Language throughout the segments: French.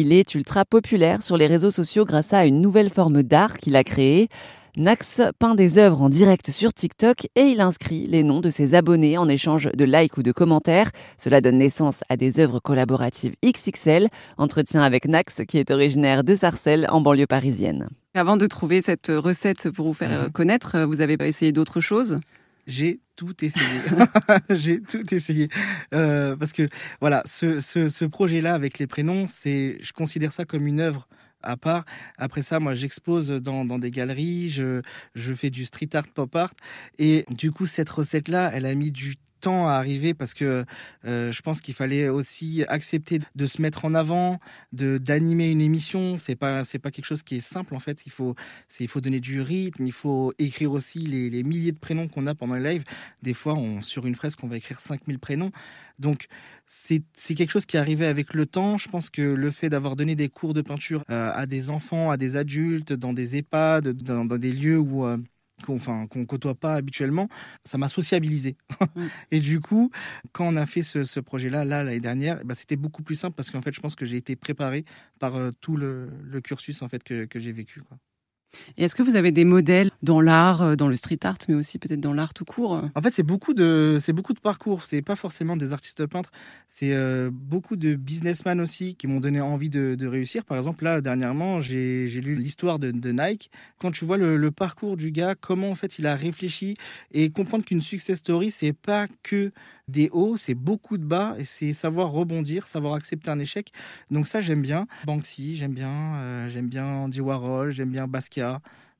Il est ultra populaire sur les réseaux sociaux grâce à une nouvelle forme d'art qu'il a créée. Nax peint des œuvres en direct sur TikTok et il inscrit les noms de ses abonnés en échange de likes ou de commentaires. Cela donne naissance à des œuvres collaboratives XXL. Entretien avec Nax qui est originaire de Sarcelles en banlieue parisienne. Avant de trouver cette recette pour vous faire euh, connaître, vous avez essayé d'autres choses? J'ai tout essayé. j'ai tout essayé. Euh, parce que, voilà, ce, ce projet-là avec les prénoms, c'est, je considère ça comme une œuvre à part. Après ça, moi, j'expose dans, des galeries, je, je fais du street art, pop art. Et du coup, cette recette-là, elle a mis du à arriver parce que euh, je pense qu'il fallait aussi accepter de se mettre en avant, de d'animer une émission. C'est pas c'est pas quelque chose qui est simple en fait. Il faut c'est il faut donner du rythme, il faut écrire aussi les, les milliers de prénoms qu'on a pendant le live. Des fois, on, sur une fresque, on va écrire 5000 prénoms. Donc c'est quelque chose qui est arrivé avec le temps. Je pense que le fait d'avoir donné des cours de peinture euh, à des enfants, à des adultes, dans des EHPAD, dans, dans des lieux où euh, qu'on enfin, qu'on côtoie pas habituellement, ça m'a sociabilisé. Mm. et du coup, quand on a fait ce, projet-là, là, l'année dernière, bah, c'était beaucoup plus simple parce qu'en fait, je pense que j'ai été préparé par euh, tout le, cursus en fait que, que j'ai vécu. Quoi. Et est-ce que vous avez des modèles dans l'art, euh, dans le street art, mais aussi peut-être dans l'art tout court En fait, c'est beaucoup de, c'est beaucoup de parcours. C'est pas forcément des artistes peintres. C'est euh, beaucoup de businessmen aussi qui m'ont donné envie de, réussir. Par exemple, là dernièrement, j'ai, lu l'histoire de, Nike. Quand tu vois le, parcours du gars, comment en fait il a réfléchi et comprendre qu'une success story, c'est pas que des hauts, c'est beaucoup de bas et c'est savoir rebondir, savoir accepter un échec. Donc ça, j'aime bien. Banksy, j'aime bien. Euh, j'aime bien Andy Warhol, j'aime bien Basquiat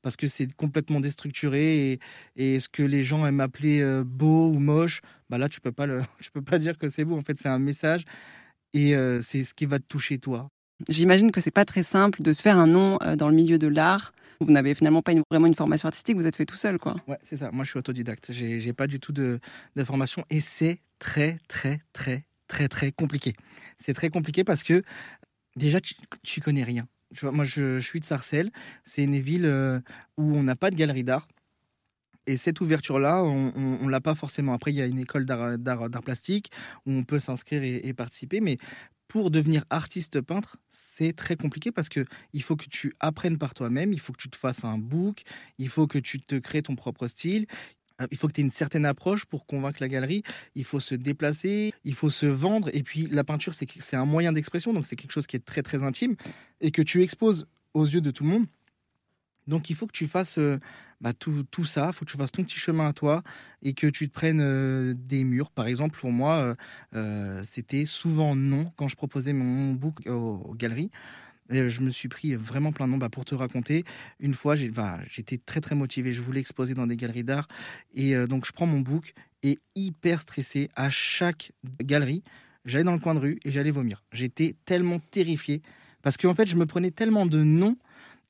parce que c'est complètement déstructuré et, ce que les gens aiment appeler euh, beau ou moche, bah là tu peux pas le, tu peux pas dire que c'est beau. En fait, c'est un message et euh, c'est ce qui va te toucher toi. J'imagine que c'est pas très simple de se faire un nom dans le milieu de l'art. Vous n'avez finalement pas vraiment une formation artistique, vous êtes fait tout seul, quoi. Ouais, c'est ça. Moi, je suis autodidacte. J'ai pas du tout de, de formation et c'est très, très, très, très, très compliqué. C'est très compliqué parce que déjà, tu, tu connais rien. Moi, je, suis de Sarcelles. C'est une ville euh, où on n'a pas de galerie d'art. Et cette ouverture-là, on ne l'a pas forcément. Après, il y a une école d'art plastique où on peut s'inscrire et, participer. Mais pour devenir artiste peintre, c'est très compliqué parce que il faut que tu apprennes par toi-même, il faut que tu te fasses un book, il faut que tu te crées ton propre style, il faut que tu aies une certaine approche pour convaincre la galerie, il faut se déplacer, il faut se vendre et puis la peinture c'est un moyen d'expression donc c'est quelque chose qui est très très intime et que tu exposes aux yeux de tout le monde. Donc il faut que tu fasses euh, bah, tout, tout, ça, il faut que tu fasses ton petit chemin à toi et que tu te prennes euh, des murs. Par exemple, pour moi, euh, c'était souvent non quand je proposais mon, book aux, galeries. Je me suis pris vraiment plein de noms bah, pour te raconter. Une fois, bah, j'étais très très motivé, je voulais exposer dans des galeries d'art. Et donc je prends mon book et hyper stressé à chaque galerie. J'allais dans le coin de rue et j'allais vomir. J'étais tellement terrifié parce qu'en fait, je me prenais tellement de noms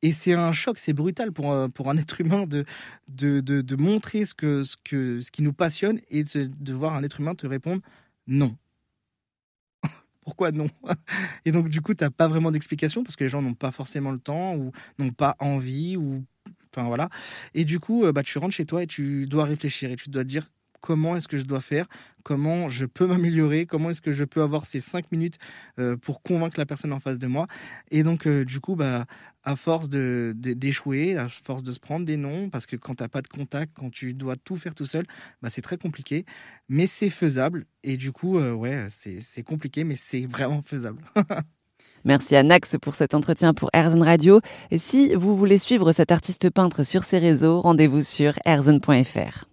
et c'est un choc, c'est brutal pour, un, pour un être humain de, de, de, montrer ce, que, ce, que, ce qui nous passionne et de voir un être humain te répondre non. Pourquoi non Et donc, du coup, tu n'as pas vraiment d'explication parce que les gens n'ont pas forcément le temps ou n'ont pas envie ou. Enfin, voilà. Et du coup, euh, bah, tu rentres chez toi et tu dois réfléchir et tu dois te dire comment est-ce que je dois faire, comment je peux m'améliorer, comment est-ce que je peux avoir ces cinq minutes euh, pour convaincre la personne en face de moi. Et donc, euh, du coup, bah, à force de, d'échouer, à force de se prendre des noms, parce que quand tu n'as pas de contact, quand tu dois tout faire tout seul, bah, c'est très compliqué, mais c'est faisable. Et du coup, euh, ouais, c'est, compliqué, mais c'est vraiment faisable. Merci à Nax pour cet entretien pour Erzen Radio. Et si vous voulez suivre cet artiste peintre sur ses réseaux, rendez-vous sur erzen.fr.